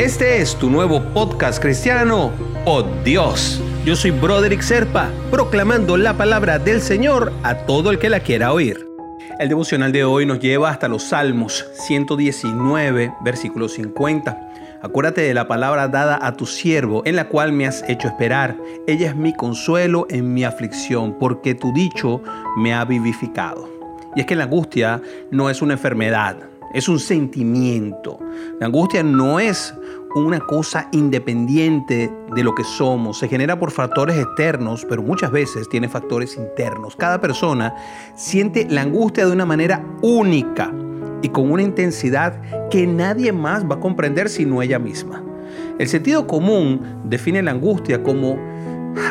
Este es tu nuevo podcast cristiano, Oh Dios. Yo soy Broderick Serpa, proclamando la palabra del Señor a todo el que la quiera oír. El devocional de hoy nos lleva hasta los Salmos 119, versículo 50. Acuérdate de la palabra dada a tu siervo, en la cual me has hecho esperar. Ella es mi consuelo en mi aflicción, porque tu dicho me ha vivificado. Y es que la angustia no es una enfermedad, es un sentimiento. La angustia no es una cosa independiente de lo que somos, se genera por factores externos, pero muchas veces tiene factores internos. Cada persona siente la angustia de una manera única y con una intensidad que nadie más va a comprender sino ella misma. El sentido común define la angustia como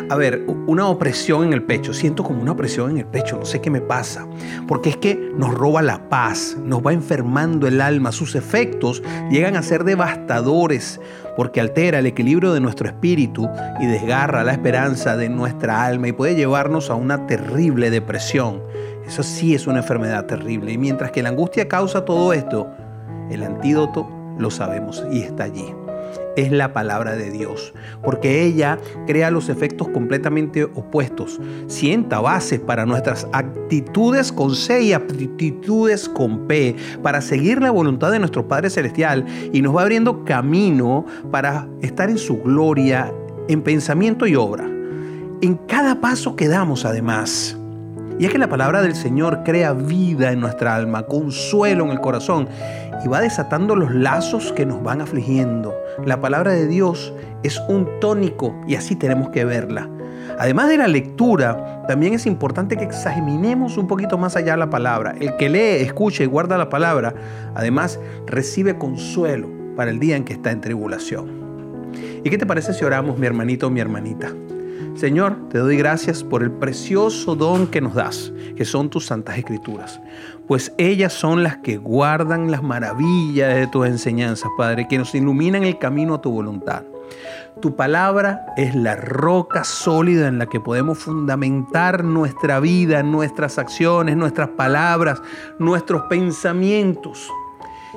a ver, una opresión en el pecho. Siento como una opresión en el pecho, no sé qué me pasa. Porque es que nos roba la paz, nos va enfermando el alma. Sus efectos llegan a ser devastadores porque altera el equilibrio de nuestro espíritu y desgarra la esperanza de nuestra alma y puede llevarnos a una terrible depresión. Eso sí es una enfermedad terrible. Y mientras que la angustia causa todo esto, el antídoto lo sabemos y está allí es la palabra de Dios, porque ella crea los efectos completamente opuestos, sienta bases para nuestras actitudes con C y aptitudes con P, para seguir la voluntad de nuestro Padre Celestial y nos va abriendo camino para estar en su gloria, en pensamiento y obra. En cada paso que damos, además, y es que la palabra del Señor crea vida en nuestra alma, consuelo en el corazón y va desatando los lazos que nos van afligiendo. La palabra de Dios es un tónico y así tenemos que verla. Además de la lectura, también es importante que examinemos un poquito más allá la palabra. El que lee, escucha y guarda la palabra, además recibe consuelo para el día en que está en tribulación. ¿Y qué te parece si oramos, mi hermanito o mi hermanita? Señor, te doy gracias por el precioso don que nos das, que son tus santas escrituras, pues ellas son las que guardan las maravillas de tus enseñanzas, Padre, que nos iluminan el camino a tu voluntad. Tu palabra es la roca sólida en la que podemos fundamentar nuestra vida, nuestras acciones, nuestras palabras, nuestros pensamientos.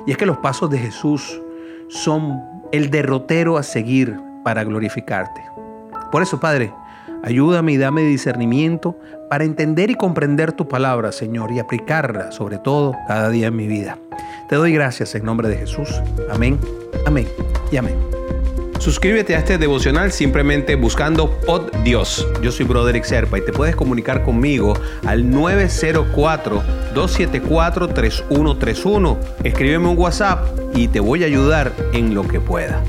Y es que los pasos de Jesús son el derrotero a seguir para glorificarte. Por eso, Padre, Ayúdame y dame discernimiento para entender y comprender tu palabra, Señor, y aplicarla, sobre todo, cada día en mi vida. Te doy gracias en nombre de Jesús. Amén, amén y amén. Suscríbete a este devocional simplemente buscando Pod Dios. Yo soy Broderick Serpa y te puedes comunicar conmigo al 904-274-3131. Escríbeme un WhatsApp y te voy a ayudar en lo que pueda.